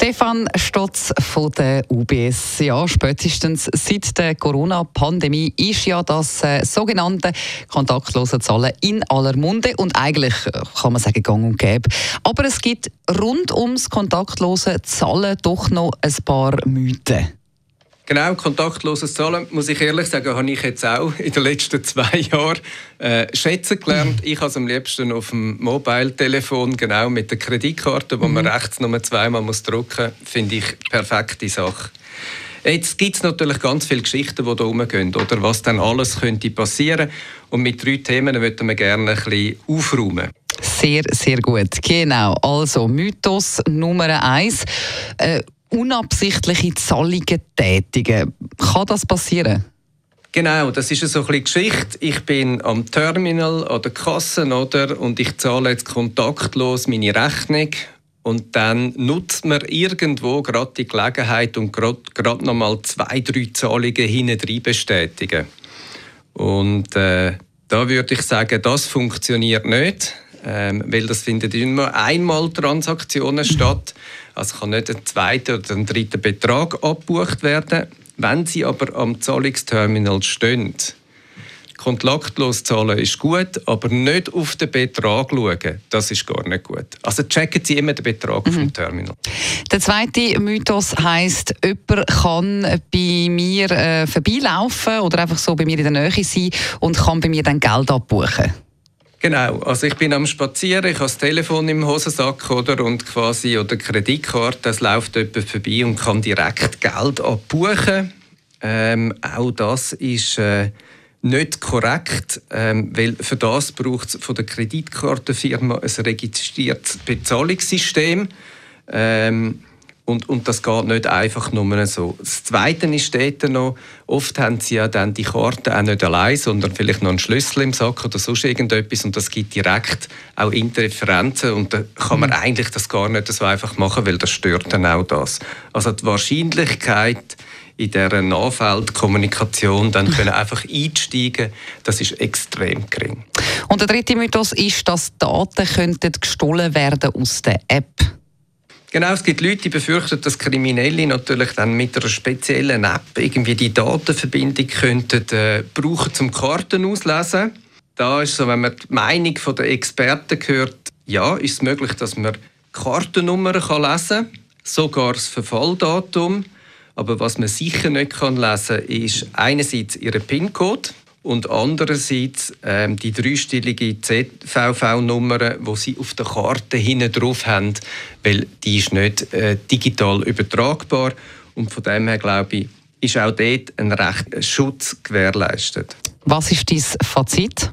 Stefan Stotz von der UBS. Ja, spätestens seit der Corona-Pandemie ist ja das äh, sogenannte kontaktlose Zahlen in aller Munde und eigentlich äh, kann man sagen gang und gäbe. Aber es gibt rund ums kontaktlose Zahlen doch noch ein paar Mythen. Genau, kontaktloses Zahlen, muss ich ehrlich sagen, habe ich jetzt auch in den letzten zwei Jahren äh, schätzen gelernt. Ich habe es am liebsten auf dem Mobile-Telefon, genau mit der Kreditkarte, wo mhm. man rechts nur zweimal muss drücken muss, finde ich perfekte Sache. Jetzt gibt es natürlich ganz viele Geschichten, die da rumgehen, oder was dann alles könnte passieren. Und mit drei Themen würden wir gerne ein bisschen aufräumen. Sehr, sehr gut. Genau. Also, Mythos Nummer eins. Äh, unabsichtliche Zahlungen tätigen. Kann das passieren? Genau, das ist so ein Geschichte. Ich bin am Terminal oder Kassen oder und ich zahle jetzt kontaktlos meine Rechnung und dann nutzt man irgendwo gerade die Gelegenheit und gerade noch mal zwei, drei Zahlungen hinten bestätigen. Und äh, da würde ich sagen, das funktioniert nicht, ähm, weil das findet immer einmal Transaktionen statt. Also kann nicht ein zweiter oder ein dritter Betrag abgebucht werden. Wenn Sie aber am Zahlungsterminal stehen, kontaktlos zahlen ist gut, aber nicht auf den Betrag schauen, das ist gar nicht gut. Also checken Sie immer den Betrag mhm. vom Terminal. Der zweite Mythos heisst, jemand kann bei mir äh, vorbeilaufen oder einfach so bei mir in der Nähe sein und kann bei mir dann Geld abbuchen. Genau, also ich bin am Spazieren, ich habe das Telefon im Hosensack oder, und quasi, oder Kreditkarte, es läuft jemand vorbei und kann direkt Geld abbuchen. Ähm, auch das ist äh, nicht korrekt, ähm, weil für das braucht es von der Kreditkartenfirma ein registriertes Bezahlungssystem. Ähm, und, und das geht nicht einfach nur so. Das Zweite ist dort noch, oft haben sie ja dann die Karte auch nicht allein, sondern vielleicht noch einen Schlüssel im Sack oder sonst irgendetwas und das gibt direkt auch Interferenzen und da kann man mhm. eigentlich das gar nicht so einfach machen, weil das stört dann auch das. Also die Wahrscheinlichkeit, in dieser Nachfeldkommunikation dann können einfach einsteigen, das ist extrem gering. Und der dritte Mythos ist, dass Daten könnten gestohlen werden aus der App. Genau, es gibt Leute, die befürchten, dass Kriminelle natürlich dann mit einer speziellen App irgendwie die Datenverbindung könnten äh, brauchen zum Karten auslesen. Da ist so, wenn man die Meinung der Experten hört, ja, ist es möglich, dass man Kartennummern kann lesen kann, sogar das Verfalldatum. Aber was man sicher nicht kann lesen kann, ist einerseits ihren PIN-Code und andererseits ähm, die dreistellige ZVV-Nummer, wo sie auf der Karte hinten drauf haben, weil die ist nicht äh, digital übertragbar und von dem her glaube ich, ist auch dort ein recht Schutz gewährleistet. Was ist dein Fazit?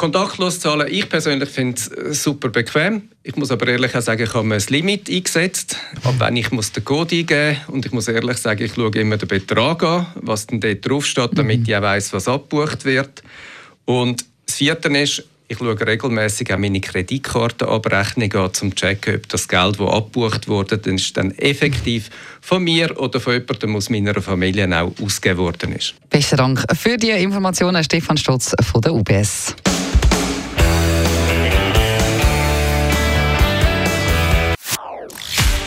Kontaktlos zahlen, ich persönlich finde es äh, super bequem. Ich muss aber ehrlich sagen, ich habe mir ein Limit eingesetzt. Ab wenn ich muss den Code eingeben und ich muss ehrlich sagen, ich schaue immer den Betrag an, was denn dort draufsteht, damit ich auch weiss, was abgebucht wird. Und das Vierte ist, ich schaue regelmäßig auch meine Kreditkartenabrechnung an, um zu checken, ob das Geld, das abgebucht wurde, dann effektiv von mir oder von jemandem aus meiner Familie auch ausgegeben worden ist. Besten Dank für die Informationen, Stefan Stotz von der UBS.